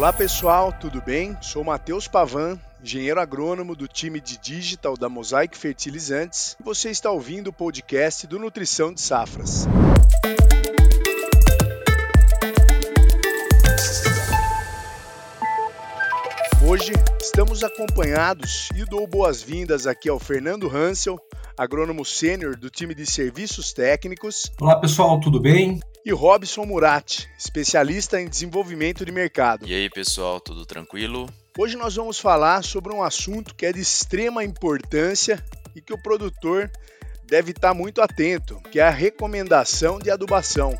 Olá pessoal, tudo bem? Sou Matheus Pavan, engenheiro agrônomo do time de digital da Mosaic Fertilizantes, e você está ouvindo o podcast do Nutrição de Safras. Hoje estamos acompanhados e dou boas-vindas aqui ao Fernando Hansel, agrônomo sênior do time de serviços técnicos. Olá pessoal, tudo bem? e Robson Murat, especialista em desenvolvimento de mercado. E aí, pessoal, tudo tranquilo? Hoje nós vamos falar sobre um assunto que é de extrema importância e que o produtor deve estar muito atento, que é a recomendação de adubação.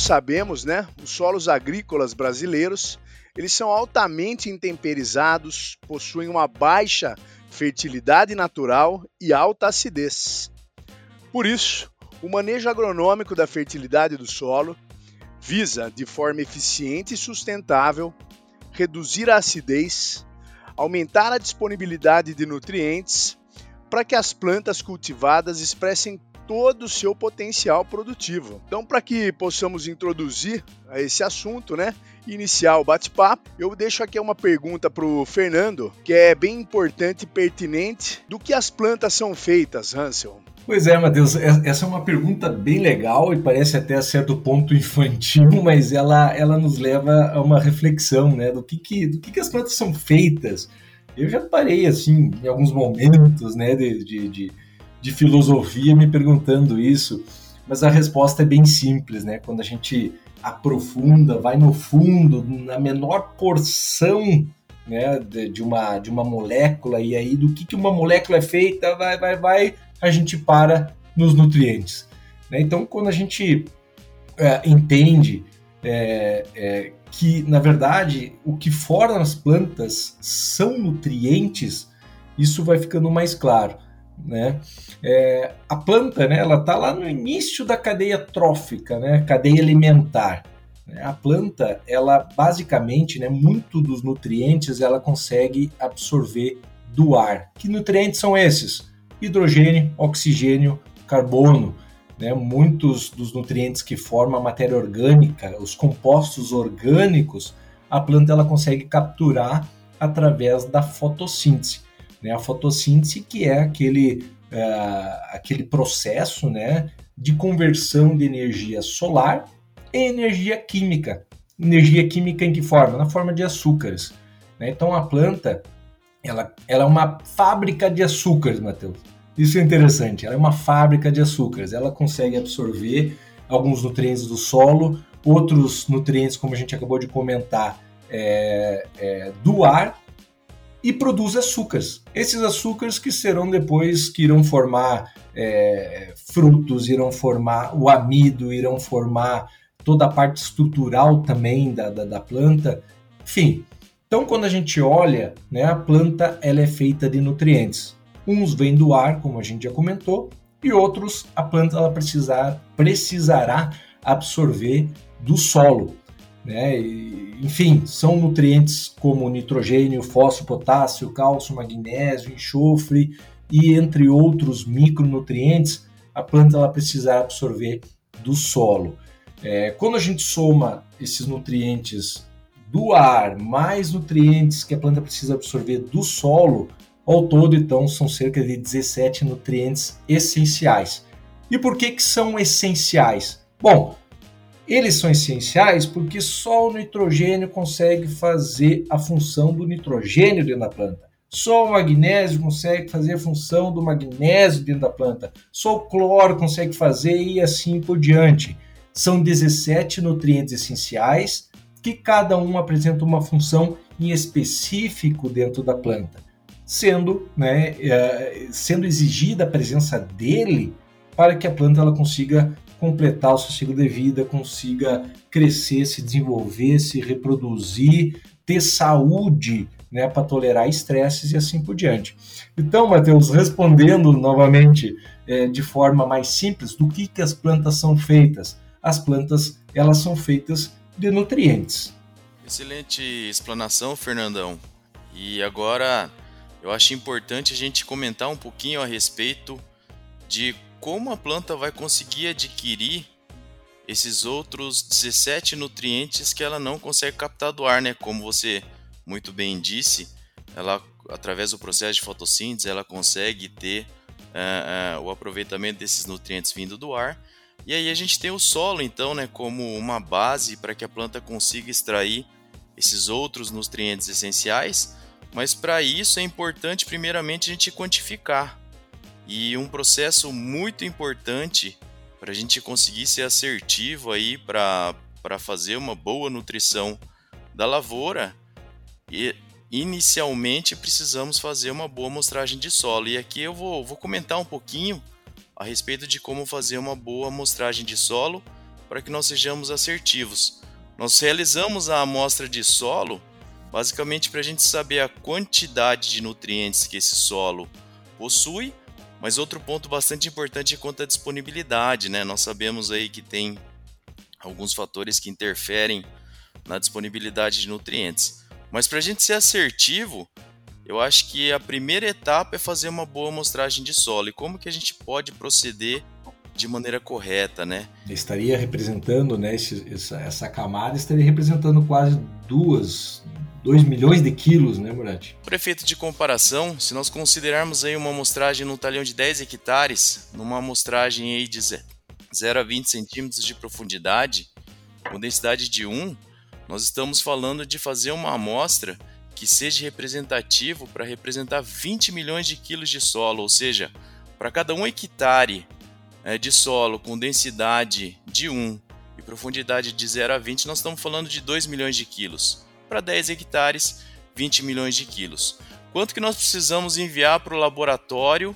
Nós sabemos, né, os solos agrícolas brasileiros eles são altamente intemperizados, possuem uma baixa fertilidade natural e alta acidez. Por isso, o manejo agronômico da fertilidade do solo visa, de forma eficiente e sustentável, reduzir a acidez, aumentar a disponibilidade de nutrientes para que as plantas cultivadas expressem todo o seu potencial produtivo. Então, para que possamos introduzir esse assunto, né, iniciar o bate-papo, eu deixo aqui uma pergunta para o Fernando, que é bem importante e pertinente. Do que as plantas são feitas, Hansel? Pois é, Matheus, essa é uma pergunta bem legal e parece até a certo ponto infantil, mas ela, ela nos leva a uma reflexão, né, do que, que, do que, que as plantas são feitas. Eu já parei, assim, em alguns momentos, né, de, de, de de filosofia me perguntando isso, mas a resposta é bem simples, né? Quando a gente aprofunda, vai no fundo, na menor porção né, de, uma, de uma molécula, e aí do que, que uma molécula é feita, vai, vai, vai, a gente para nos nutrientes. Né? Então, quando a gente é, entende é, é, que, na verdade, o que forma as plantas são nutrientes, isso vai ficando mais claro né? É, a planta, né, ela está lá no início da cadeia trófica, né, cadeia alimentar. Né? A planta, ela basicamente, né, muito dos nutrientes ela consegue absorver do ar. Que nutrientes são esses? Hidrogênio, oxigênio, carbono. Né? Muitos dos nutrientes que formam a matéria orgânica, os compostos orgânicos, a planta ela consegue capturar através da fotossíntese né? A fotossíntese que é aquele, uh, aquele processo né, de conversão de energia solar em energia química. Energia química em que forma? Na forma de açúcares. Né? Então a planta ela, ela é uma fábrica de açúcares, Matheus. Isso é interessante. Ela é uma fábrica de açúcares. Ela consegue absorver alguns nutrientes do solo, outros nutrientes, como a gente acabou de comentar, é, é, do ar e produz açúcares. Esses açúcares que serão depois, que irão formar é, frutos, irão formar o amido, irão formar toda a parte estrutural também da, da, da planta. Enfim, então quando a gente olha, né, a planta ela é feita de nutrientes. Uns vêm do ar, como a gente já comentou, e outros a planta ela precisar, precisará absorver do solo. Né? E, enfim, são nutrientes como nitrogênio, fósforo, potássio, cálcio, magnésio, enxofre e entre outros micronutrientes a planta ela precisa absorver do solo. É, quando a gente soma esses nutrientes do ar mais nutrientes que a planta precisa absorver do solo, ao todo então são cerca de 17 nutrientes essenciais. E por que que são essenciais? Bom, eles são essenciais porque só o nitrogênio consegue fazer a função do nitrogênio dentro da planta. Só o magnésio consegue fazer a função do magnésio dentro da planta. Só o cloro consegue fazer e assim por diante. São 17 nutrientes essenciais que cada um apresenta uma função em específico dentro da planta, sendo, né, eh, sendo exigida a presença dele para que a planta ela consiga completar o seu ciclo de vida, consiga crescer, se desenvolver, se reproduzir, ter saúde né, para tolerar estresses e assim por diante. Então, Matheus, respondendo novamente é, de forma mais simples, do que, que as plantas são feitas? As plantas elas são feitas de nutrientes. Excelente explanação, Fernandão. E agora eu acho importante a gente comentar um pouquinho a respeito de como a planta vai conseguir adquirir esses outros 17 nutrientes que ela não consegue captar do ar, né? Como você muito bem disse, ela através do processo de fotossíntese ela consegue ter uh, uh, o aproveitamento desses nutrientes vindo do ar. E aí a gente tem o solo, então, né, como uma base para que a planta consiga extrair esses outros nutrientes essenciais. Mas para isso é importante, primeiramente, a gente quantificar. E um processo muito importante para a gente conseguir ser assertivo aí para fazer uma boa nutrição da lavoura. E inicialmente precisamos fazer uma boa amostragem de solo. E aqui eu vou, vou comentar um pouquinho a respeito de como fazer uma boa amostragem de solo para que nós sejamos assertivos. Nós realizamos a amostra de solo basicamente para a gente saber a quantidade de nutrientes que esse solo possui, mas outro ponto bastante importante é quanto à disponibilidade, né? Nós sabemos aí que tem alguns fatores que interferem na disponibilidade de nutrientes. Mas para a gente ser assertivo, eu acho que a primeira etapa é fazer uma boa amostragem de solo. E como que a gente pode proceder de maneira correta, né? Estaria representando, né, esse, essa, essa camada estaria representando quase duas, 2 milhões de quilos, né, Murat? Por efeito de comparação, se nós considerarmos aí uma amostragem no talhão de 10 hectares, numa amostragem aí de 0 a 20 centímetros de profundidade, com densidade de 1, nós estamos falando de fazer uma amostra que seja representativo para representar 20 milhões de quilos de solo, ou seja, para cada um hectare é, de solo com densidade de 1 e profundidade de 0 a 20, nós estamos falando de 2 milhões de quilos. Para 10 hectares, 20 milhões de quilos. Quanto que nós precisamos enviar para o laboratório?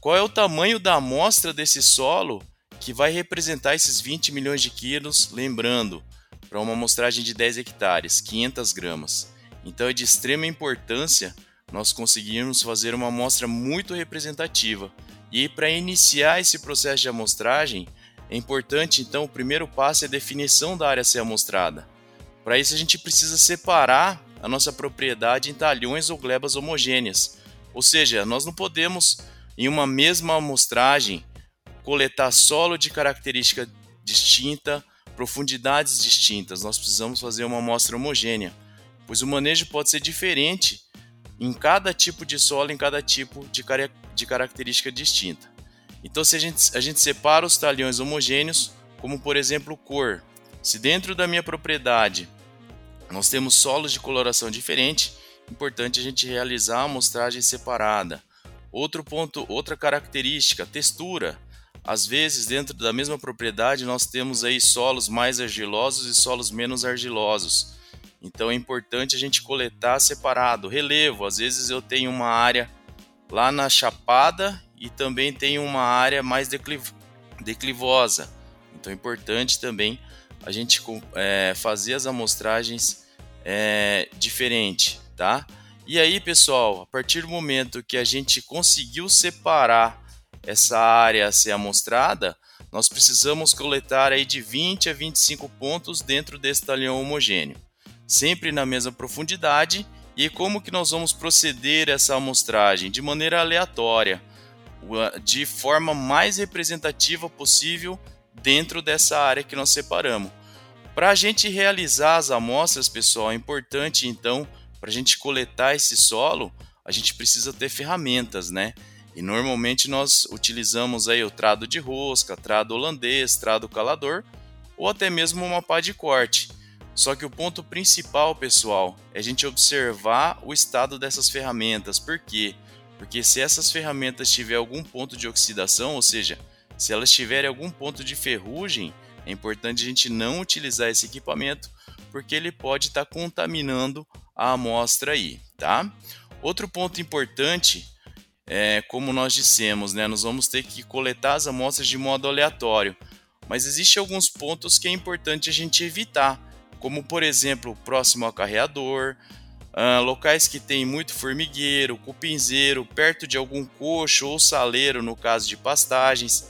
Qual é o tamanho da amostra desse solo que vai representar esses 20 milhões de quilos? Lembrando, para uma amostragem de 10 hectares, 500 gramas. Então é de extrema importância nós conseguirmos fazer uma amostra muito representativa. E para iniciar esse processo de amostragem, é importante então o primeiro passo é a definição da área a ser amostrada. Para isso a gente precisa separar a nossa propriedade em talhões ou glebas homogêneas. Ou seja, nós não podemos em uma mesma amostragem coletar solo de característica distinta, profundidades distintas, nós precisamos fazer uma amostra homogênea, pois o manejo pode ser diferente em cada tipo de solo, em cada tipo de, car de característica distinta. Então, se a gente, a gente separa os talhões homogêneos, como por exemplo cor, se dentro da minha propriedade nós temos solos de coloração diferente, importante a gente realizar a amostragem separada. Outro ponto, outra característica, textura. Às vezes, dentro da mesma propriedade, nós temos aí solos mais argilosos e solos menos argilosos. Então é importante a gente coletar separado. Relevo, às vezes eu tenho uma área lá na chapada e também tenho uma área mais decliv declivosa. Então é importante também a gente é, fazer as amostragens é, diferente, tá? E aí, pessoal, a partir do momento que a gente conseguiu separar essa área a ser amostrada, nós precisamos coletar aí de 20 a 25 pontos dentro desse talhão homogêneo, sempre na mesma profundidade. E como que nós vamos proceder essa amostragem? De maneira aleatória, de forma mais representativa possível dentro dessa área que nós separamos. Para a gente realizar as amostras, pessoal, é importante então, para a gente coletar esse solo, a gente precisa ter ferramentas, né? E normalmente nós utilizamos aí o trado de rosca, trado holandês, trado calador ou até mesmo uma pá de corte. Só que o ponto principal, pessoal, é a gente observar o estado dessas ferramentas. Por quê? Porque se essas ferramentas tiverem algum ponto de oxidação, ou seja, se elas tiverem algum ponto de ferrugem, é importante a gente não utilizar esse equipamento porque ele pode estar tá contaminando a amostra aí, tá? Outro ponto importante é, como nós dissemos, né, nós vamos ter que coletar as amostras de modo aleatório, mas existem alguns pontos que é importante a gente evitar, como por exemplo, próximo ao carreador, uh, locais que tem muito formigueiro, cupinzeiro, perto de algum coxo ou saleiro, no caso de pastagens,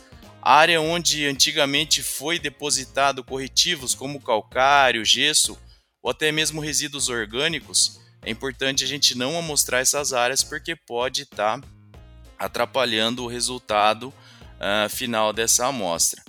área onde antigamente foi depositado corretivos como calcário, gesso ou até mesmo resíduos orgânicos, é importante a gente não amostrar essas áreas porque pode estar tá atrapalhando o resultado uh, final dessa amostra.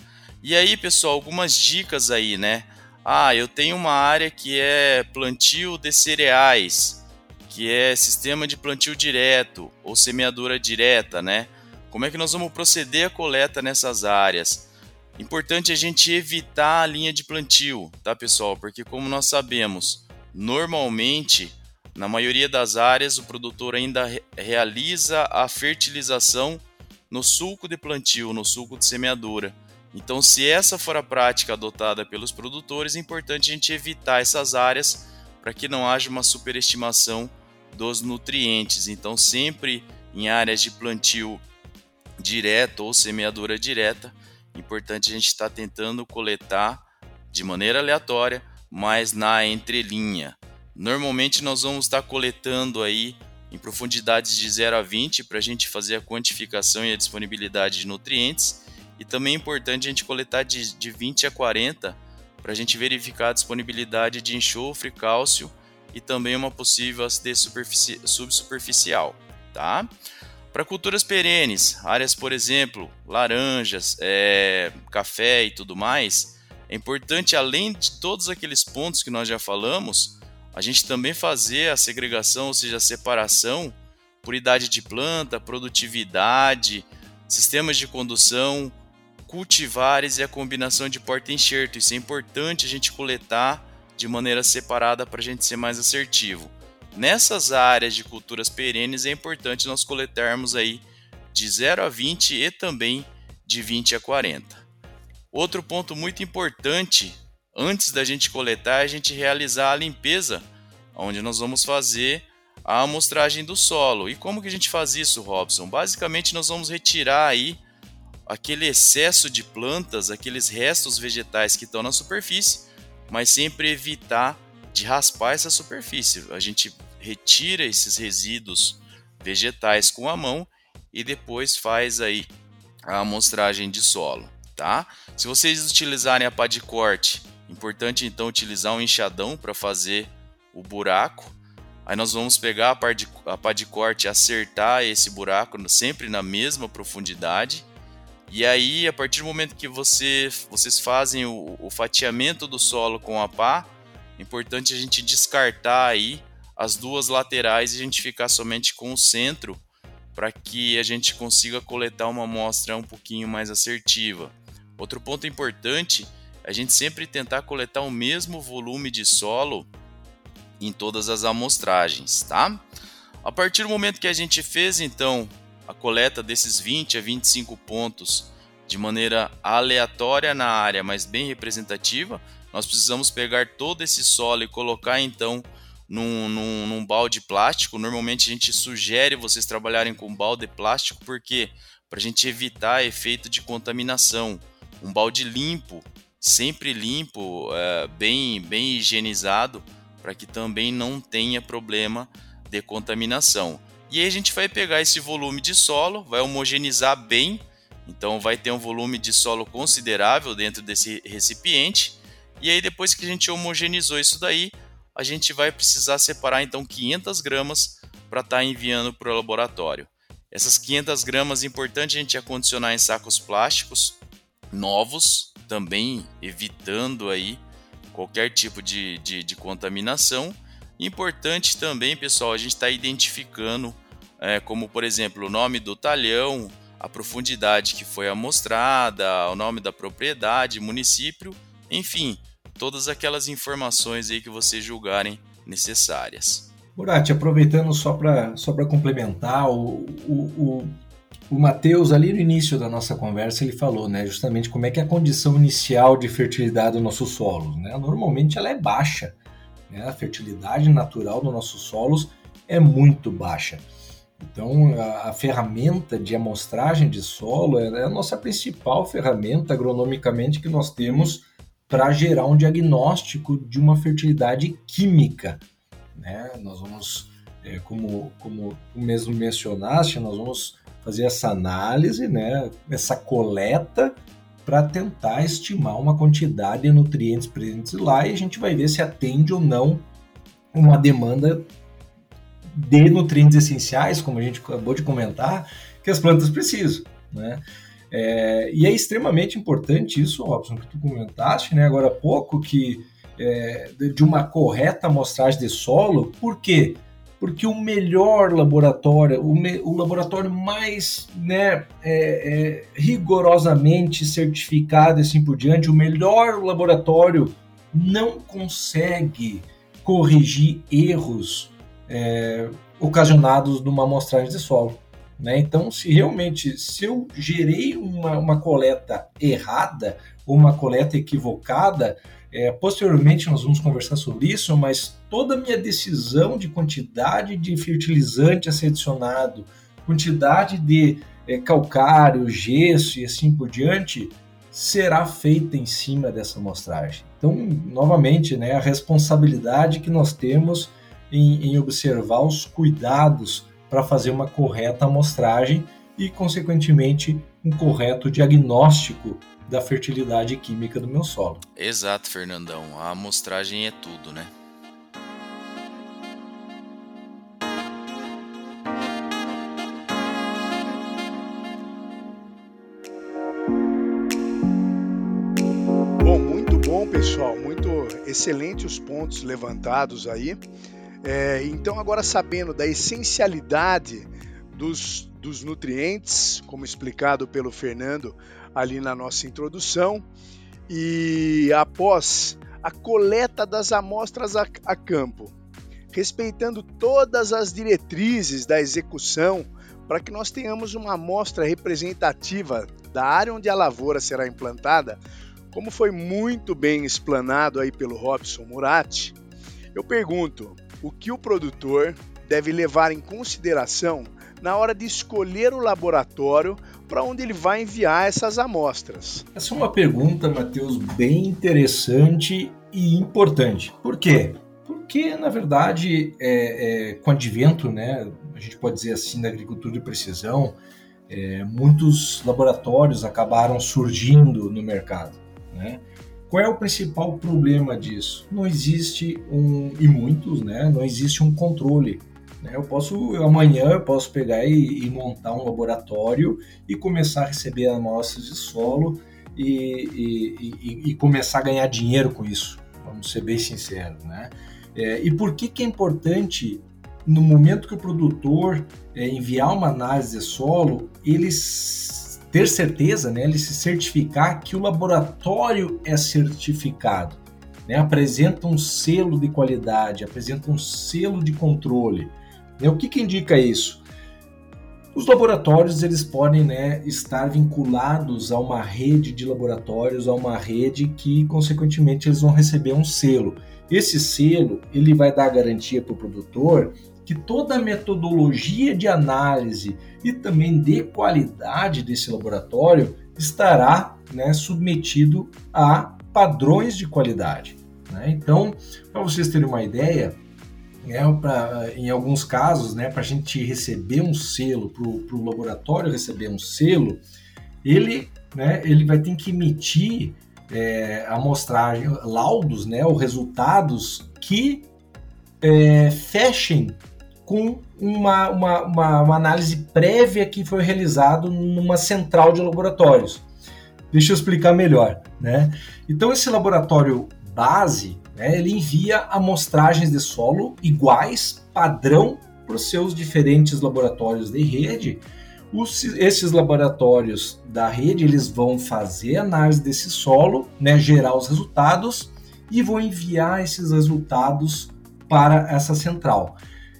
E aí, pessoal, algumas dicas aí, né? Ah, eu tenho uma área que é plantio de cereais, que é sistema de plantio direto ou semeadura direta, né? Como é que nós vamos proceder a coleta nessas áreas? Importante a gente evitar a linha de plantio, tá, pessoal? Porque como nós sabemos, normalmente, na maioria das áreas, o produtor ainda re realiza a fertilização no sulco de plantio, no sulco de semeadura. Então, se essa for a prática adotada pelos produtores, é importante a gente evitar essas áreas para que não haja uma superestimação dos nutrientes. Então, sempre em áreas de plantio direto ou semeadura direta, importante a gente estar tá tentando coletar de maneira aleatória, mas na entrelinha. Normalmente nós vamos estar tá coletando aí em profundidades de 0 a 20 para a gente fazer a quantificação e a disponibilidade de nutrientes e também é importante a gente coletar de, de 20 a 40 para a gente verificar a disponibilidade de enxofre, cálcio e também uma possível acidez subsuperficial. Tá? Para culturas perenes, áreas, por exemplo, laranjas, é, café e tudo mais, é importante, além de todos aqueles pontos que nós já falamos, a gente também fazer a segregação, ou seja, a separação por idade de planta, produtividade, sistemas de condução, cultivares e a combinação de porta-enxerto. Isso é importante a gente coletar de maneira separada para a gente ser mais assertivo. Nessas áreas de culturas perenes é importante nós coletarmos aí de 0 a 20 e também de 20 a 40. Outro ponto muito importante antes da gente coletar é a gente realizar a limpeza, onde nós vamos fazer a amostragem do solo. E como que a gente faz isso, Robson? Basicamente nós vamos retirar aí aquele excesso de plantas, aqueles restos vegetais que estão na superfície, mas sempre evitar de raspar essa superfície. A gente retira esses resíduos vegetais com a mão e depois faz aí a amostragem de solo, tá? Se vocês utilizarem a pá de corte, importante então utilizar um enxadão para fazer o buraco. Aí nós vamos pegar a pá de, a pá de corte acertar esse buraco sempre na mesma profundidade e aí, a partir do momento que você, vocês fazem o, o fatiamento do solo com a pá, importante a gente descartar aí as duas laterais e a gente ficar somente com o centro para que a gente consiga coletar uma amostra um pouquinho mais assertiva. Outro ponto importante é a gente sempre tentar coletar o mesmo volume de solo em todas as amostragens, tá? A partir do momento que a gente fez então a coleta desses 20 a 25 pontos de maneira aleatória na área, mas bem representativa, nós precisamos pegar todo esse solo e colocar então num, num, num, balde plástico. Normalmente a gente sugere vocês trabalharem com balde plástico porque para a gente evitar efeito de contaminação. Um balde limpo, sempre limpo, é, bem, bem higienizado, para que também não tenha problema de contaminação. E aí a gente vai pegar esse volume de solo, vai homogeneizar bem, então vai ter um volume de solo considerável dentro desse recipiente. E aí depois que a gente homogeneizou isso daí, a gente vai precisar separar então 500 gramas para estar tá enviando para o laboratório. Essas 500 gramas é importante a gente acondicionar em sacos plásticos novos, também evitando aí qualquer tipo de, de, de contaminação Importante também, pessoal, a gente está identificando, é, como por exemplo, o nome do talhão, a profundidade que foi amostrada, o nome da propriedade, município, enfim, todas aquelas informações aí que vocês julgarem necessárias. Murati, aproveitando só para só complementar, o, o, o, o Matheus, ali no início da nossa conversa, ele falou né, justamente como é que é a condição inicial de fertilidade do nosso solo. Né? Normalmente ela é baixa. Né? A fertilidade natural dos nossos solos é muito baixa. Então, a, a, ferramenta de amostragem de solo é a nossa principal ferramenta agronomicamente que nós temos para gerar um diagnóstico de uma fertilidade química. Né? Nós vamos, é, como, como tu mesmo mencionaste, nós vamos fazer essa análise, né? essa coleta para tentar estimar uma quantidade de nutrientes presentes lá e a gente vai ver se atende ou não uma demanda de nutrientes essenciais, como a gente acabou de comentar, que as plantas precisam, né? É, e é extremamente importante isso, Robson, que tu comentaste, né, agora há pouco, que é, de uma correta amostragem de solo, por quê? Porque o melhor laboratório, o, me, o laboratório mais né, é, é, rigorosamente certificado e assim por diante, o melhor laboratório não consegue corrigir erros é, ocasionados numa amostragem de solo. Né? Então, se realmente se eu gerei uma, uma coleta errada ou uma coleta equivocada, é, posteriormente nós vamos conversar sobre isso, mas toda a minha decisão de quantidade de fertilizante a ser adicionado, quantidade de é, calcário, gesso e assim por diante, será feita em cima dessa amostragem. Então, novamente, né, a responsabilidade que nós temos em, em observar os cuidados para fazer uma correta amostragem e, consequentemente, um correto diagnóstico da fertilidade química do meu solo. Exato, Fernandão. A amostragem é tudo, né? Bom, muito bom, pessoal. Muito excelente os pontos levantados aí. É, então, agora sabendo da essencialidade dos, dos nutrientes, como explicado pelo Fernando ali na nossa introdução, e após a coleta das amostras a, a campo, respeitando todas as diretrizes da execução para que nós tenhamos uma amostra representativa da área onde a lavoura será implantada, como foi muito bem explanado aí pelo Robson Murati, eu pergunto, o que o produtor deve levar em consideração na hora de escolher o laboratório para onde ele vai enviar essas amostras? Essa é uma pergunta, Matheus, bem interessante e importante. Por quê? Porque, na verdade, é, é, com o advento, né, a gente pode dizer assim, da agricultura de precisão, é, muitos laboratórios acabaram surgindo no mercado. Né? Qual é o principal problema disso? Não existe um, e muitos, né? Não existe um controle. Né? Eu posso, amanhã, eu posso pegar e, e, montar um laboratório e começar a receber amostras de solo e, e, e, começar a ganhar dinheiro com isso. Vamos ser bem sinceros, né? É, e por que, que é importante no momento que o produtor é, enviar uma análise de solo, eles ter certeza, né, ele se certificar que o laboratório é certificado, né, apresenta um selo de qualidade, apresenta um selo de controle. Né, o que, que indica isso? Os laboratórios eles podem né, estar vinculados a uma rede de laboratórios, a uma rede que, consequentemente, eles vão receber um selo. Esse selo ele vai dar garantia para o produtor que toda a metodologia de análise e também de qualidade desse laboratório estará né, submetido a padrões de qualidade. Né? Então, para vocês terem uma ideia, é, pra, em alguns casos, né, para a gente receber um selo, para o laboratório receber um selo, ele, né, ele vai ter que emitir é, amostragem, laudos, né, ou resultados que é, fechem com uma, uma, uma, uma análise prévia que foi realizada numa central de laboratórios. Deixa eu explicar melhor. Né? Então, esse laboratório base, né, ele envia amostragens de solo iguais, padrão, para os seus diferentes laboratórios de rede. Os, esses laboratórios da rede eles vão fazer análise desse solo, né, gerar os resultados e vão enviar esses resultados para essa central.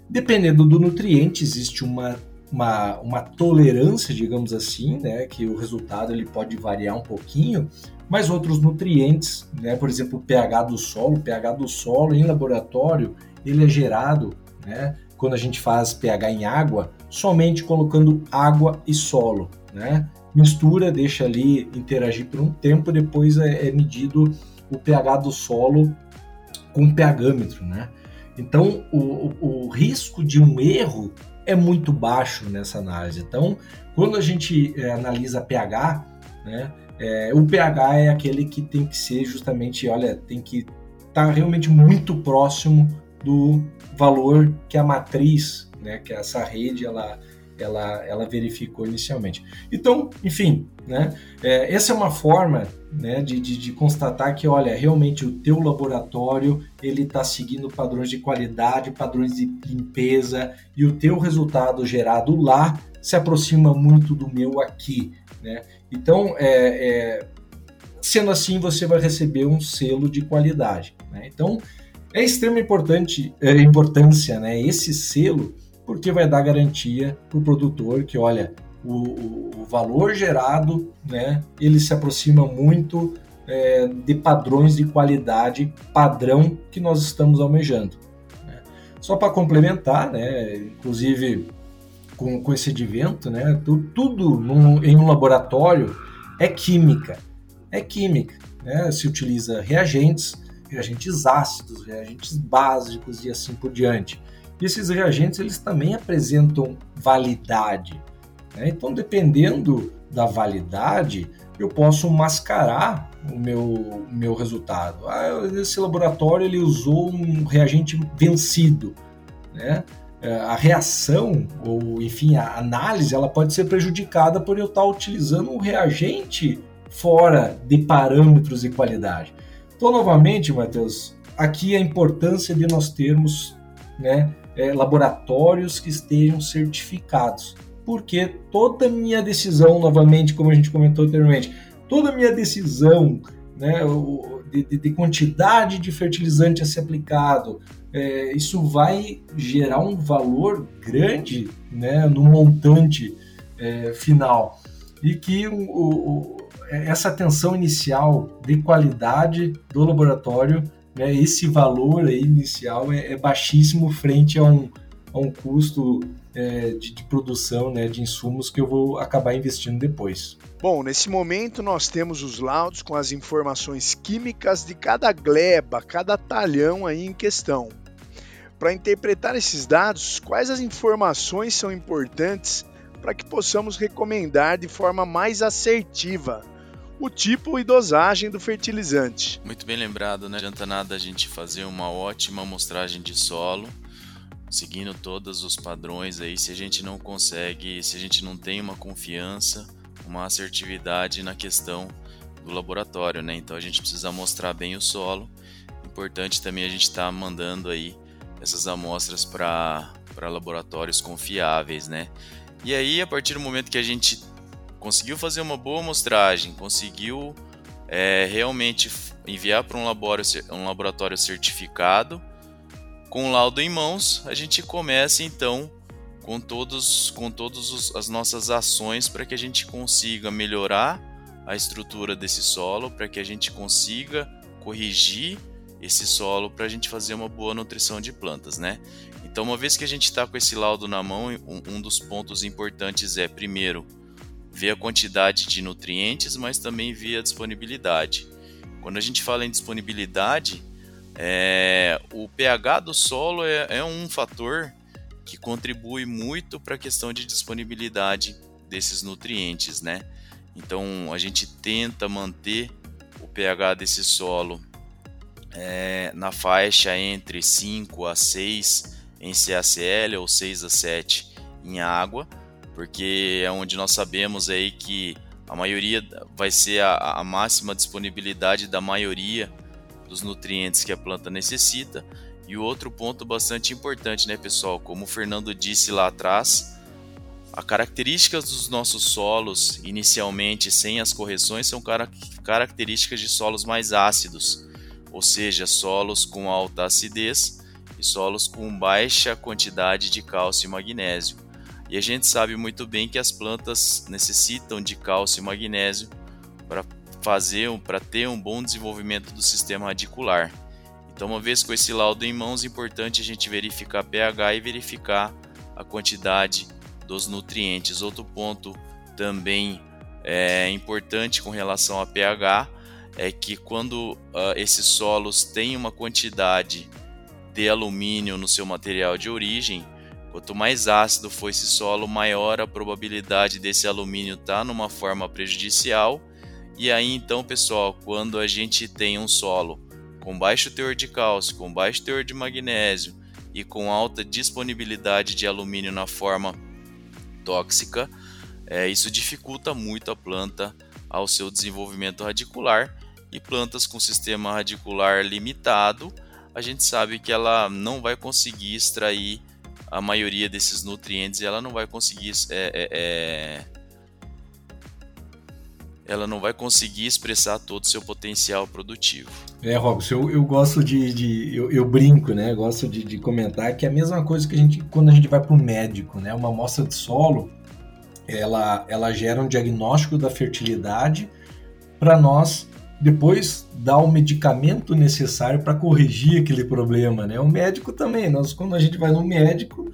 Dependendo do nutriente, existe uma, uma, uma tolerância, digamos assim, né, que o resultado ele pode variar um pouquinho, mas outros nutrientes, né, por exemplo, o pH do solo, o pH do solo em laboratório, ele é gerado, né, quando a gente faz pH em água, somente colocando água e solo, né? Mistura, deixa ali interagir por um tempo, depois é, é medido o pH do solo com pHmetro, né? Então, o, o, o, risco de um erro é muito baixo nessa análise. Então, quando a gente é, analisa pH, né, é, o pH é aquele que tem que ser justamente, olha, tem que estar tá realmente muito próximo do valor que a matriz né, que essa rede ela, ela, ela verificou inicialmente. Então, enfim, né, é, essa é uma forma né, de, de, de, constatar que, olha, realmente o teu laboratório ele está seguindo padrões de qualidade, padrões de limpeza e o teu resultado gerado lá se aproxima muito do meu aqui. Né? Então, é, é, sendo assim, você vai receber um selo de qualidade. Né? Então, é extrema importante, é, importância né, esse selo, porque vai dar garantia para o produtor que, olha, o, o, valor gerado, né, ele se aproxima muito é, de padrões de qualidade padrão que nós estamos almejando. Né? Só para complementar, né, inclusive com, com esse advento, né, tudo num, em um laboratório é química, é química. Né? Se utiliza reagentes, reagentes ácidos, reagentes básicos e assim por diante. E esses reagentes eles também apresentam validade. Né? Então, dependendo da validade, eu posso mascarar o meu, meu resultado. Ah, esse laboratório ele usou um reagente vencido, né? É, a reação ou enfim a análise ela pode ser prejudicada por eu estar utilizando um reagente fora de parâmetros de qualidade. Então novamente, Matheus, aqui a importância de nós termos né, é, laboratórios que estejam certificados porque toda minha decisão, novamente, como a gente comentou anteriormente, toda minha decisão né, de, de quantidade de fertilizante a ser aplicado, é, isso vai gerar um valor grande né, no montante é, final. E que o, o, essa atenção inicial de qualidade do laboratório, né, esse valor aí inicial é, é baixíssimo frente a um, a um custo é, de, de, produção né, de insumos que eu vou acabar investindo depois. Bom, nesse momento nós temos os laudos com as informações químicas de cada gleba, cada talhão aí em questão. Para interpretar esses dados, quais as informações são importantes para que possamos recomendar de forma mais assertiva o tipo e dosagem do fertilizante? Muito bem lembrado, né? Não adianta nada a gente fazer uma ótima amostragem de solo seguindo todos os padrões aí, se a gente não consegue, se a gente não tem uma confiança, uma assertividade na questão do laboratório, né? Então a gente precisa mostrar bem o solo. Importante também a gente estar tá mandando aí essas amostras para laboratórios confiáveis, né? E aí, a partir do momento que a gente conseguiu fazer uma boa amostragem, conseguiu é, realmente enviar para um laboratório, um laboratório certificado, com o laudo em mãos, a gente começa então com todos com todas as nossas ações para que a gente consiga melhorar a estrutura desse solo, para que a gente consiga corrigir esse solo para a gente fazer uma boa nutrição de plantas, né? Então, uma vez que a gente está com esse laudo na mão, um, um dos pontos importantes é, primeiro, ver a quantidade de nutrientes, mas também ver a disponibilidade. Quando a gente fala em disponibilidade, é, o pH do solo é, é um fator que contribui muito para a questão de disponibilidade desses nutrientes, né? Então a gente tenta manter o pH desse solo é, na faixa entre 5 a 6 em CaCl ou 6 a 7 em água, porque é onde nós sabemos aí que a maioria vai ser a, a máxima disponibilidade da maioria dos nutrientes que a planta necessita. E o outro ponto bastante importante, né, pessoal? Como o Fernando disse lá atrás, as características dos nossos solos, inicialmente sem as correções, são características de solos mais ácidos, ou seja, solos com alta acidez e solos com baixa quantidade de cálcio e magnésio. E a gente sabe muito bem que as plantas necessitam de cálcio e magnésio para fazer para ter um bom desenvolvimento do sistema radicular. Então, uma vez com esse laudo em mãos, é importante a gente verificar pH e verificar a quantidade dos nutrientes. Outro ponto também é importante com relação a pH é que quando uh, esses solos têm uma quantidade de alumínio no seu material de origem, quanto mais ácido for esse solo, maior a probabilidade desse alumínio estar tá numa forma prejudicial. E aí então, pessoal, quando a gente tem um solo com baixo teor de cálcio, com baixo teor de magnésio e com alta disponibilidade de alumínio na forma tóxica, é, isso dificulta muito a planta ao seu desenvolvimento radicular. E plantas com sistema radicular limitado, a gente sabe que ela não vai conseguir extrair a maioria desses nutrientes ela não vai conseguir é, é, é ela não vai conseguir expressar todo o seu potencial produtivo. É, Robson, eu, eu gosto de. de eu, eu, brinco, né? Gosto de, de, comentar que é a mesma coisa que a gente, quando a gente vai para o médico, né? Uma amostra de solo, ela, ela gera um diagnóstico da fertilidade para nós depois dar o medicamento necessário para corrigir aquele problema, né? O médico também, nós quando a gente vai no médico,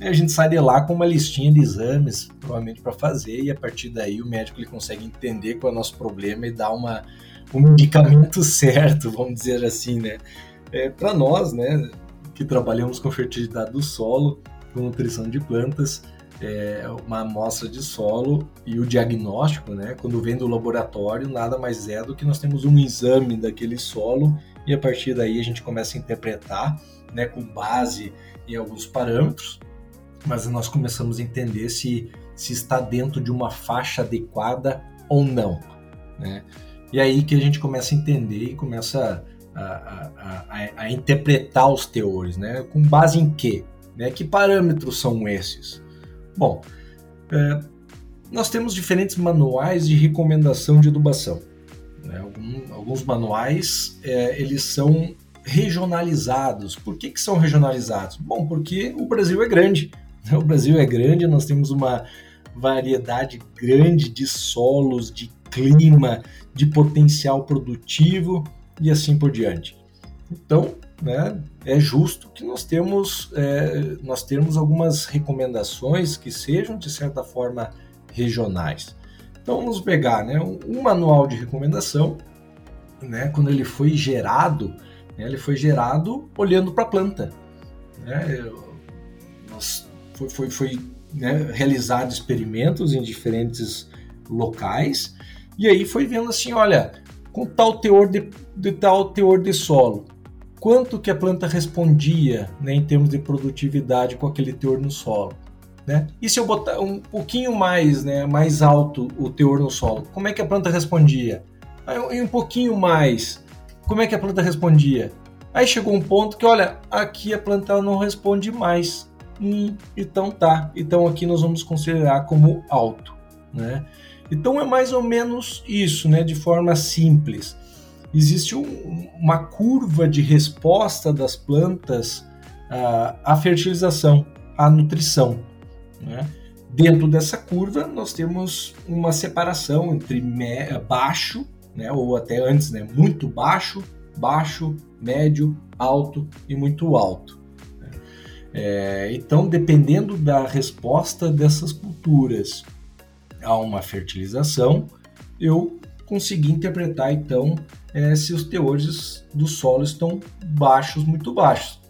a gente sai de lá com uma listinha de exames, provavelmente para fazer, e a partir daí o médico ele consegue entender qual é o nosso problema e dar uma, um medicamento certo, vamos dizer assim, né? É, para nós, né, que trabalhamos com fertilidade do solo, com nutrição de plantas, é, uma amostra de solo e o diagnóstico, né, quando vem do laboratório, nada mais é do que nós temos um exame daquele solo e a partir daí a gente começa a interpretar, né, com base em alguns parâmetros, mas nós começamos a entender se, se está dentro de uma faixa adequada ou não. Né? E aí que a gente começa a entender e começa a, a, a, a interpretar os teores, né? com base em quê? Né? Que parâmetros são esses? Bom, é, nós temos diferentes manuais de recomendação de adubação. Né? Algum, alguns manuais é, eles são regionalizados. Por que, que são regionalizados? Bom, porque o Brasil é grande. O Brasil é grande, nós temos uma variedade grande de solos, de clima, de potencial produtivo e assim por diante. Então, né, é justo que nós temos, é, nós temos algumas recomendações que sejam de certa forma regionais. Então vamos pegar né, um, manual de recomendação, né, quando ele foi gerado, né, ele foi gerado olhando para a planta. Né, nós foi, foi, foi né, realizado experimentos em diferentes locais e aí foi vendo assim, olha, com tal teor de, de tal teor de solo, quanto que a planta respondia né, em termos de produtividade com aquele teor no solo. Né? E se eu botar um pouquinho mais, né, mais alto o teor no solo, como é que a planta respondia? Aí um pouquinho mais, como é que a planta respondia? Aí chegou um ponto que, olha, aqui a planta não responde mais. Hum, então tá. Então aqui nós vamos considerar como alto, né? Então é mais ou menos isso, né? De forma simples. Existe um, uma curva de resposta das plantas à, à fertilização, à nutrição, né? Dentro dessa curva, nós temos uma separação entre baixo, né, ou até antes, né, muito baixo, baixo, médio, alto e muito alto. É, então, dependendo da resposta dessas culturas a uma fertilização, eu consegui interpretar então é, se os teores do solo estão baixos, muito baixos.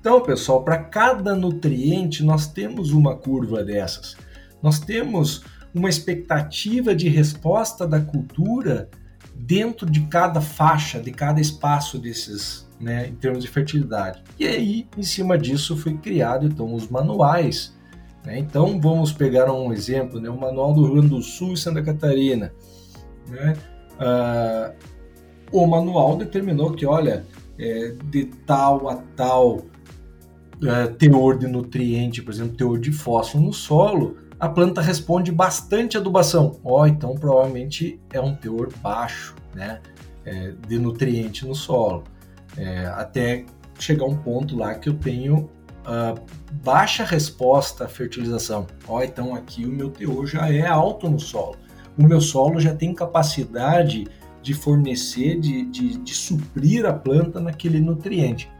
Então, pessoal, para cada nutriente nós temos uma curva dessas. Nós temos uma expectativa de resposta da cultura dentro de cada faixa, de cada espaço desses né, em termos de fertilidade. E aí, em cima disso, foi criado então os manuais. Né? Então, vamos pegar um exemplo, né, o Manual do Rio Grande do Sul e Santa Catarina. Né? Ah, o manual determinou que, olha, é, de tal a tal é, teor de nutriente, por exemplo, teor de fósforo no solo, a planta responde bastante adubação. Ó, oh, então provavelmente é um teor baixo, né, é, de nutriente no solo é, até chegar um ponto lá que eu tenho uh, baixa resposta à fertilização. Ó, então aqui o meu teor já é alto no solo. O meu solo já tem capacidade de fornecer, de, de, de suprir a planta naquele nutriente,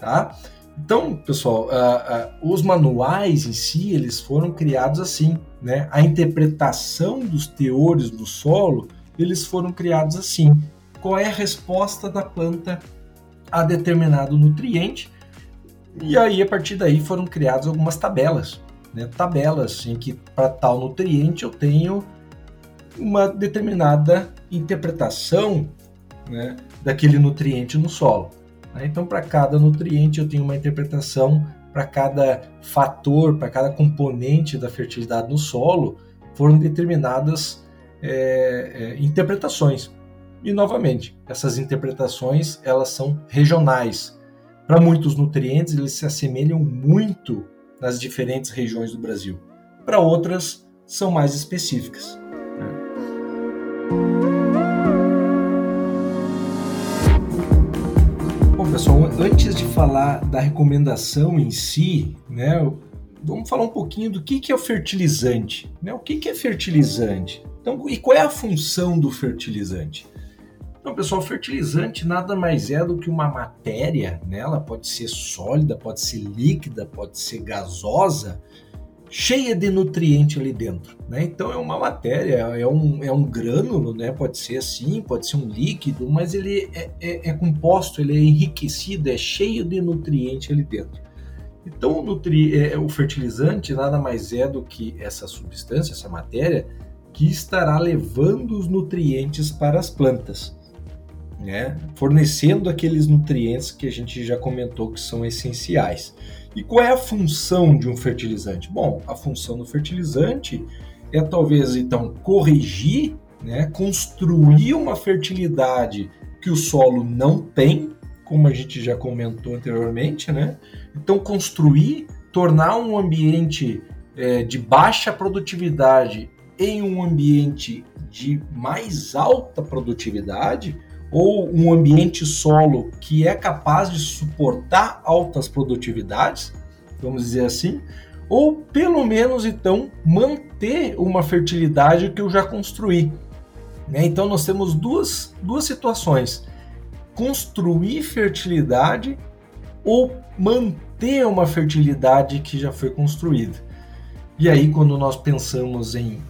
tá? Então, pessoal, uh, uh, os manuais em si, eles foram criados assim, né? A interpretação dos teores do solo, eles foram criados assim. Qual é a resposta da planta a determinado nutriente. E aí, a partir daí, foram criadas algumas tabelas. Né? Tabelas em que, para tal nutriente, eu tenho uma determinada interpretação né, daquele nutriente no solo. Né? Então, para cada nutriente, eu tenho uma interpretação, para cada fator, para cada componente da fertilidade no solo, foram determinadas é, é, interpretações. E, novamente, essas interpretações elas são regionais. Para muitos nutrientes, eles se assemelham muito nas diferentes regiões do Brasil. Para outras, são mais específicas. Né? pessoal, antes de falar da recomendação em si, né, vamos falar um pouquinho do que, que é o fertilizante. Né? O que, que é fertilizante? Então, e qual é a função do fertilizante? Então, pessoal, fertilizante nada mais é do que uma matéria, né? ela pode ser sólida, pode ser líquida, pode ser gasosa, cheia de nutriente ali dentro. Né? Então é uma matéria, é um, é um grânulo, né? pode ser assim, pode ser um líquido, mas ele é, é, é composto, ele é enriquecido, é cheio de nutriente ali dentro. Então o, nutri, é, o fertilizante nada mais é do que essa substância, essa matéria, que estará levando os nutrientes para as plantas. Né? Fornecendo aqueles nutrientes que a gente já comentou que são essenciais. E qual é a função de um fertilizante? Bom, a função do fertilizante é talvez então corrigir, né, construir uma fertilidade que o solo não tem, como a gente já comentou anteriormente, né? Então construir, tornar um ambiente é, de baixa produtividade em um ambiente de mais alta produtividade ou um ambiente solo que é capaz de suportar altas produtividades, vamos dizer assim, ou pelo menos então manter uma fertilidade que eu já construí. Né? Então nós temos duas, duas situações: construir fertilidade ou manter uma fertilidade que já foi construída. E aí, quando nós pensamos em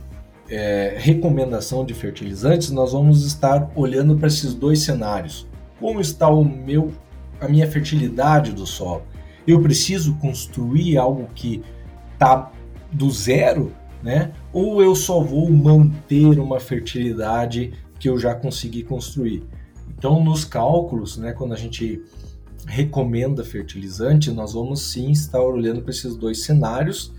é, recomendação de fertilizantes, nós vamos estar olhando para esses dois cenários. Como está o meu, a minha fertilidade do solo? Eu preciso construir algo que está do zero, né? Ou eu só vou manter uma fertilidade que eu já consegui construir? Então, nos cálculos, né, quando a gente recomenda fertilizante, nós vamos sim estar olhando para esses dois cenários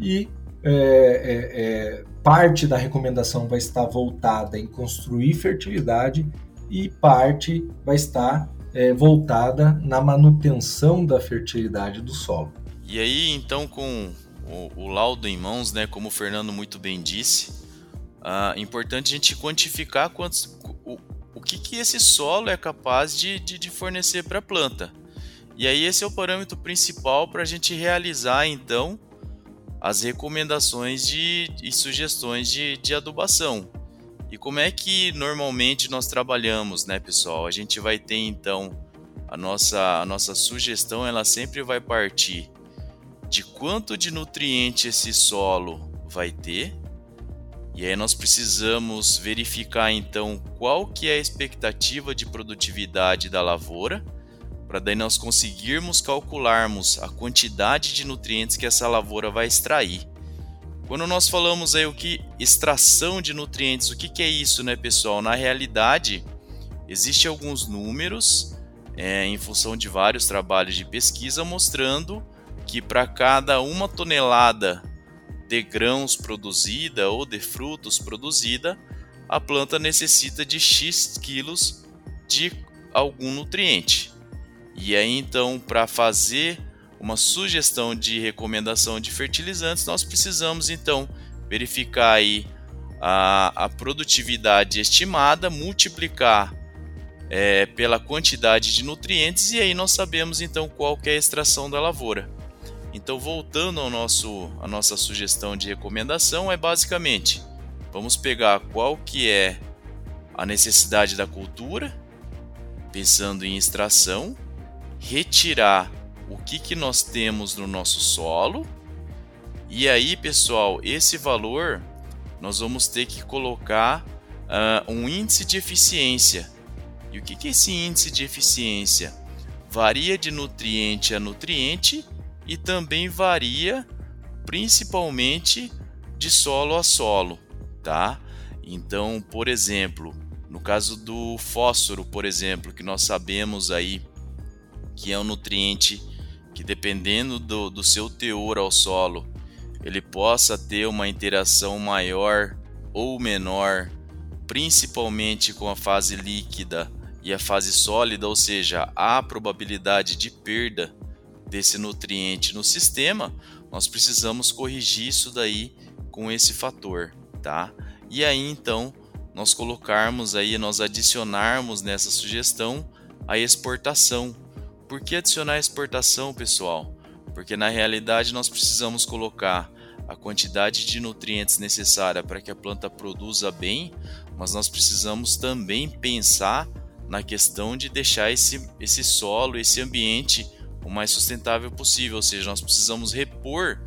e é, é, é, parte da recomendação vai estar voltada em construir fertilidade e parte vai estar é, voltada na manutenção da fertilidade do solo. E aí, então, com o, o laudo em mãos, né, como o Fernando muito bem disse, é importante a gente quantificar quantos, o, o que, que esse solo é capaz de, de, de fornecer para a planta. E aí esse é o parâmetro principal para a gente realizar, então, as recomendações de, e sugestões de, de adubação. E como é que normalmente nós trabalhamos, né, pessoal? A gente vai ter então a nossa, a nossa sugestão, ela sempre vai partir de quanto de nutriente esse solo vai ter. E aí nós precisamos verificar então qual que é a expectativa de produtividade da lavoura para daí nós conseguirmos calcularmos a quantidade de nutrientes que essa lavoura vai extrair. Quando nós falamos aí o que extração de nutrientes, o que, que é isso, né, pessoal? Na realidade, existem alguns números é, em função de vários trabalhos de pesquisa mostrando que para cada uma tonelada de grãos produzida ou de frutos produzida, a planta necessita de X quilos de algum nutriente. E aí então, para fazer uma sugestão de recomendação de fertilizantes, nós precisamos então verificar aí a, a produtividade estimada, multiplicar é, pela quantidade de nutrientes e aí nós sabemos então qual é a extração da lavoura. Então voltando ao nosso a nossa sugestão de recomendação é basicamente vamos pegar qual que é a necessidade da cultura, pensando em extração, retirar o que, que nós temos no nosso solo. E aí, pessoal, esse valor nós vamos ter que colocar uh, um índice de eficiência. E o que, que é esse índice de eficiência? Varia de nutriente a nutriente e também varia principalmente de solo a solo, tá? Então, por exemplo, no caso do fósforo, por exemplo, que nós sabemos aí que é um nutriente que dependendo do, do seu teor ao solo, ele possa ter uma interação maior ou menor, principalmente com a fase líquida e a fase sólida, ou seja, a probabilidade de perda desse nutriente no sistema, nós precisamos corrigir isso daí com esse fator, tá? E aí então nós colocarmos aí, nós adicionarmos nessa sugestão a exportação. Por que adicionar exportação, pessoal? Porque na realidade nós precisamos colocar a quantidade de nutrientes necessária para que a planta produza bem, mas nós precisamos também pensar na questão de deixar esse, esse solo, esse ambiente o mais sustentável possível, ou seja, nós precisamos repor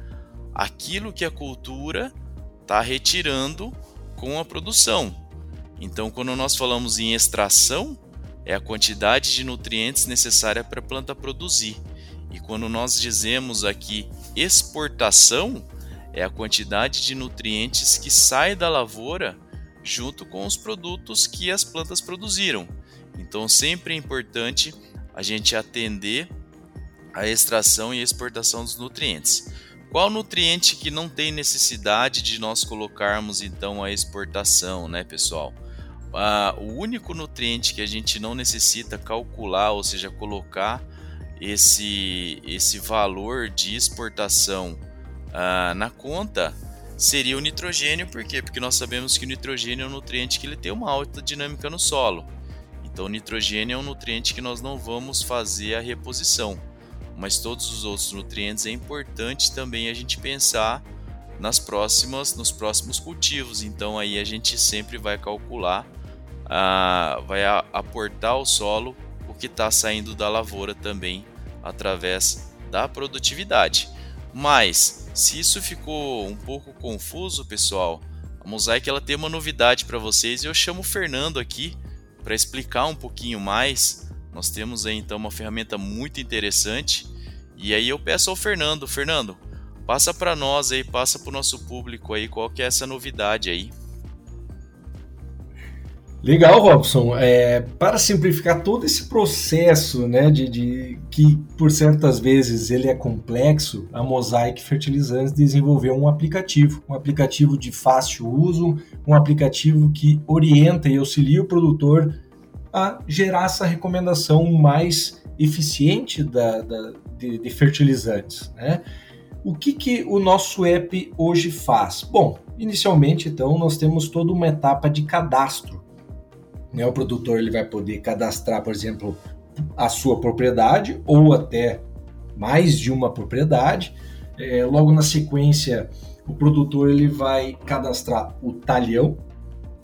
aquilo que a cultura está retirando com a produção. Então, quando nós falamos em extração, é a quantidade de nutrientes necessária para a planta produzir. E quando nós dizemos aqui exportação, é a quantidade de nutrientes que sai da lavoura junto com os produtos que as plantas produziram. Então, sempre é importante a gente atender a extração e exportação dos nutrientes. Qual nutriente que não tem necessidade de nós colocarmos então a exportação, né, pessoal? Ah, o único nutriente que a gente não necessita calcular, ou seja, colocar esse, esse valor de exportação ah, na conta seria o nitrogênio, por quê? Porque nós sabemos que o nitrogênio é um nutriente que ele tem uma alta dinâmica no solo. Então, o nitrogênio é um nutriente que nós não vamos fazer a reposição mas todos os outros nutrientes é importante também a gente pensar nas próximas, nos próximos cultivos. Então aí a gente sempre vai calcular, ah, vai aportar ao solo o que está saindo da lavoura também através da produtividade. Mas se isso ficou um pouco confuso, pessoal, a Mosaic ela tem uma novidade para vocês e eu chamo o Fernando aqui para explicar um pouquinho mais. Nós temos aí então uma ferramenta muito interessante e aí eu peço ao Fernando, Fernando, passa para nós aí, passa para o nosso público aí, qual que é essa novidade aí? Legal, Robson. É, para simplificar todo esse processo, né, de, de, que por certas vezes ele é complexo, a Mosaic Fertilizantes desenvolveu um aplicativo, um aplicativo de fácil uso, um aplicativo que orienta e auxilia o produtor a gerar essa recomendação mais eficiente da, da, de, de fertilizantes. Né? O que, que o nosso app hoje faz? Bom, inicialmente, então, nós temos toda uma etapa de cadastro. Né? O produtor ele vai poder cadastrar, por exemplo, a sua propriedade ou até mais de uma propriedade. É, logo na sequência, o produtor ele vai cadastrar o talhão,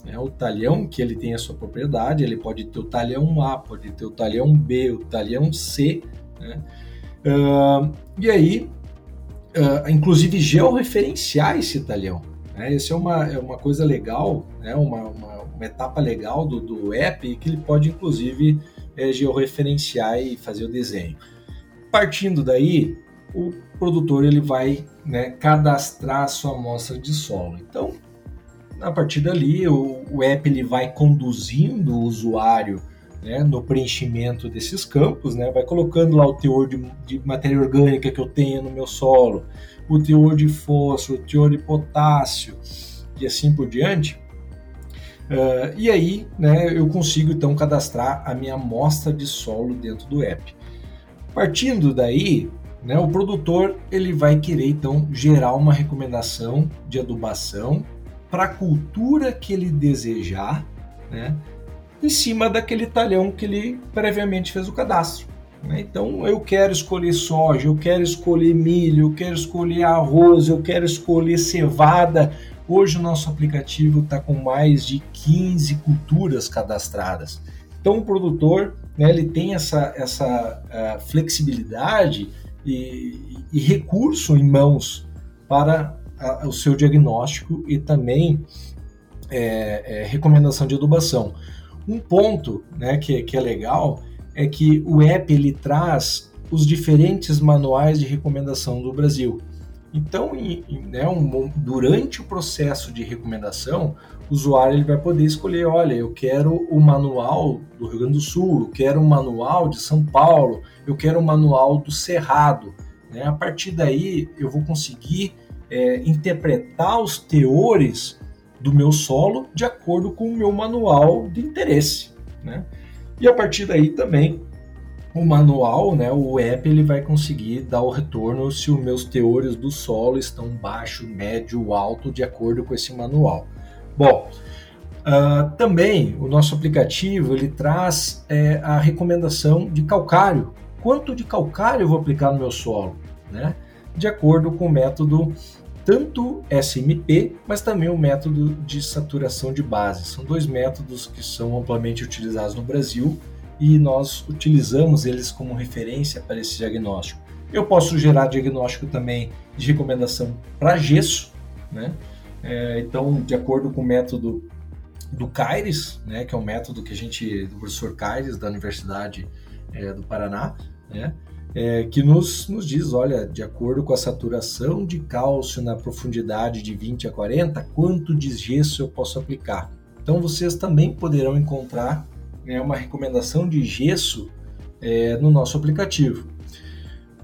né, o talhão que ele tem a sua propriedade. Ele pode ter o talhão A, pode ter o talhão B, o talhão C. Né? Uh, e aí, uh, inclusive, georreferenciar esse talhão. Né? Isso é uma, é uma coisa legal, né? uma, uma, uma etapa legal do, do app que ele pode, inclusive, é, georreferenciar e fazer o desenho. Partindo daí, o produtor ele vai né, cadastrar a sua amostra de solo. Então, a partir dali, o, o app ele vai conduzindo o usuário né, no preenchimento desses campos, né, vai colocando lá o teor de, de, matéria orgânica que eu tenho no meu solo, o teor de fósforo, o teor de potássio e assim por diante. Uh, e aí né, eu consigo então cadastrar a minha amostra de solo dentro do app. Partindo daí, né, o produtor ele vai querer então gerar uma recomendação de adubação para a cultura que ele desejar, né, em cima daquele talhão que ele previamente fez o cadastro. Né? Então eu quero escolher soja, eu quero escolher milho, eu quero escolher arroz, eu quero escolher cevada. Hoje o nosso aplicativo está com mais de 15 culturas cadastradas. Então o produtor né, ele tem essa, essa uh, flexibilidade e, e, recurso em mãos para a, o seu diagnóstico e também é, é, recomendação de adubação. Um ponto né, que, que é legal é que o app ele traz os diferentes manuais de recomendação do Brasil. Então, em, em, né, um, durante o processo de recomendação, o usuário ele vai poder escolher, olha, eu quero o manual do Rio Grande do Sul, eu quero o manual de São Paulo, eu quero o manual do Cerrado. Né? A partir daí, eu vou conseguir é, interpretar os teores do meu solo de acordo com o meu manual de interesse. Né? E a partir daí também o manual, né, o app, ele vai conseguir dar o retorno se os meus teores do solo estão baixo, médio, alto, de acordo com esse manual. Bom, uh, também o nosso aplicativo ele traz é, a recomendação de calcário. Quanto de calcário eu vou aplicar no meu solo? Né? De acordo com o método tanto SMP, mas também o método de saturação de base. São dois métodos que são amplamente utilizados no Brasil e nós utilizamos eles como referência para esse diagnóstico. Eu posso gerar diagnóstico também de recomendação para gesso, né? É, então, de acordo com o método do Caires, né, que é um método que a gente, do professor Caires, da Universidade é, do Paraná, né, é, que nos, nos diz, olha, de acordo com a saturação de cálcio na profundidade de 20 a 40, quanto de gesso eu posso aplicar. Então, vocês também poderão encontrar né, uma recomendação de gesso é, no nosso aplicativo.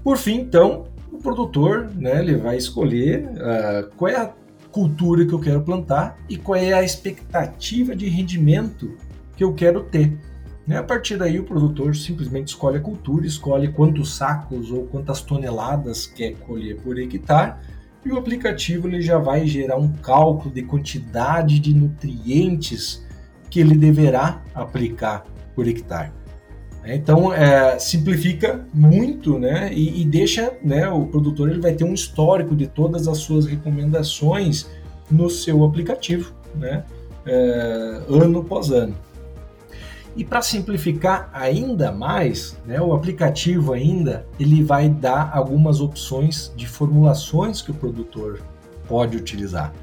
Por fim, então, o produtor né, ele vai escolher uh, qual é a cultura que eu quero plantar e qual é a expectativa de rendimento que eu quero ter. Né? A partir daí, o produtor simplesmente escolhe a cultura, escolhe quantos sacos ou quantas toneladas quer colher por hectare e o aplicativo ele já vai gerar um cálculo de quantidade de nutrientes que ele deverá aplicar por hectare. Então é, simplifica muito, né? E, e, deixa, né? O produtor ele vai ter um histórico de todas as suas recomendações no seu aplicativo, né? É, ano após ano. E para simplificar ainda mais, né, o aplicativo ainda ele vai dar algumas opções de formulações que o produtor pode utilizar.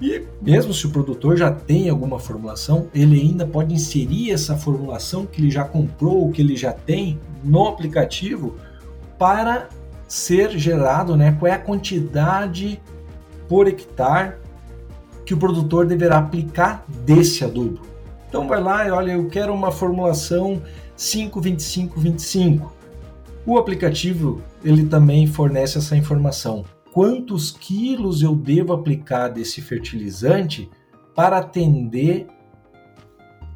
E mesmo se o produtor já tem alguma formulação, ele ainda pode inserir essa formulação que ele já comprou, que ele já tem no aplicativo para ser gerado, né? Qual é a quantidade por hectare que o produtor deverá aplicar desse adubo. Então vai lá e olha, eu quero uma formulação 52525. O aplicativo ele também fornece essa informação quantos quilos eu devo aplicar desse fertilizante para atender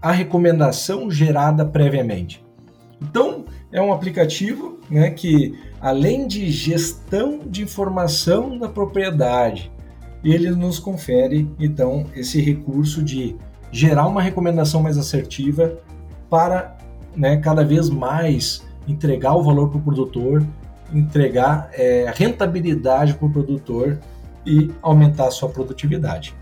a recomendação gerada previamente. Então, é um aplicativo né, que, além de gestão de informação da propriedade, ele nos confere então esse recurso de gerar uma recomendação mais assertiva para né, cada vez mais entregar o valor para o produtor entregar é, rentabilidade para o produtor e aumentar a sua produtividade.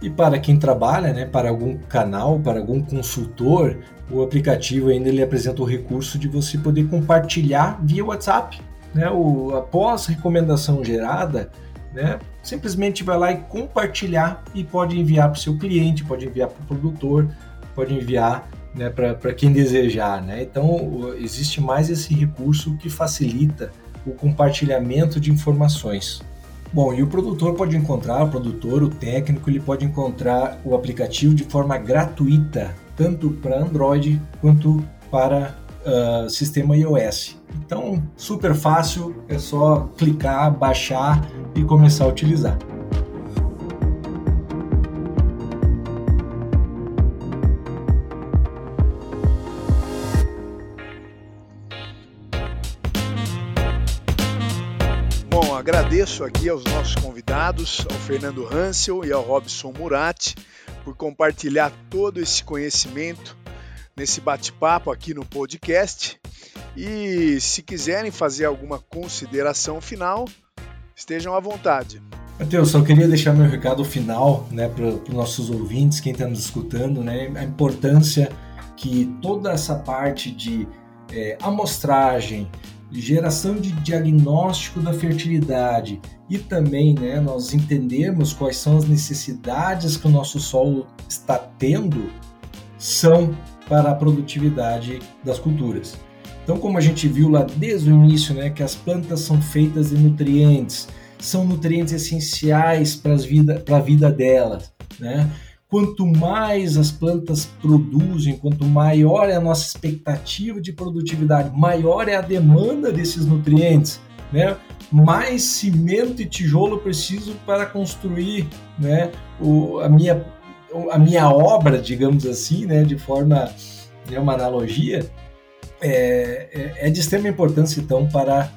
E para quem trabalha, né, para algum canal, para algum consultor, o aplicativo ainda ele apresenta o recurso de você poder compartilhar via WhatsApp. Né? O, após recomendação gerada, né, simplesmente vai lá e compartilhar e pode enviar para o seu cliente, pode enviar para o produtor, pode enviar né, para quem desejar. Né? Então, existe mais esse recurso que facilita o compartilhamento de informações. Bom, e o produtor pode encontrar, o produtor, o técnico, ele pode encontrar o aplicativo de forma gratuita, tanto para Android quanto para uh, sistema iOS. Então, super fácil, é só clicar, baixar e começar a utilizar. agradeço aqui aos nossos convidados, ao Fernando Hansel e ao Robson Murati, por compartilhar todo esse conhecimento nesse bate-papo aqui no podcast. E se quiserem fazer alguma consideração final, estejam à vontade. Matheus, só queria deixar meu recado final né, para os nossos ouvintes, quem está nos escutando, né, a importância que toda essa parte de é, amostragem, geração de diagnóstico da fertilidade e também né, nós entendemos quais são as necessidades que o nosso solo está tendo são para a produtividade das culturas. Então, como a gente viu lá desde o início, né, que as plantas são feitas de nutrientes, são nutrientes essenciais para vida, a vida delas, né? Quanto mais as plantas produzem, quanto maior é a nossa expectativa de produtividade, maior é a demanda desses nutrientes, né? Mais cimento e tijolo preciso para construir, né? O, a minha a minha obra, digamos assim, né? De forma, é uma analogia, é, é, é de extrema importância então para a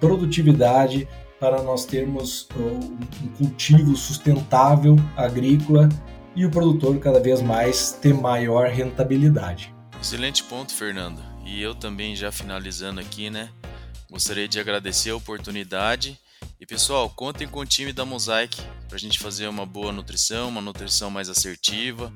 produtividade, para nós termos um cultivo sustentável agrícola e o produtor cada vez mais ter maior rentabilidade. Excelente ponto, Fernando. E eu também já finalizando aqui, né? Gostaria de agradecer a oportunidade. E pessoal, contem com o time da Mosaic para a gente fazer uma boa nutrição, uma nutrição mais assertiva,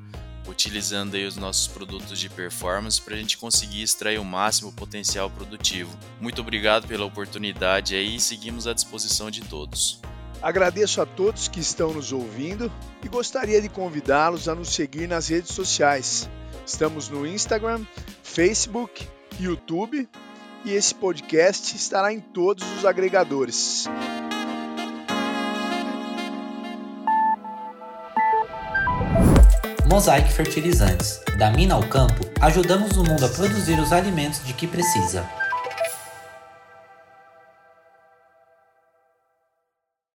utilizando aí os nossos produtos de performance para a gente conseguir extrair o máximo potencial produtivo. Muito obrigado pela oportunidade aí e seguimos à disposição de todos. Agradeço a todos que estão nos ouvindo e gostaria de convidá-los a nos seguir nas redes sociais. Estamos no Instagram, Facebook, YouTube e esse podcast estará em todos os agregadores. Mosaic Fertilizantes. Da mina ao campo, ajudamos o mundo a produzir os alimentos de que precisa.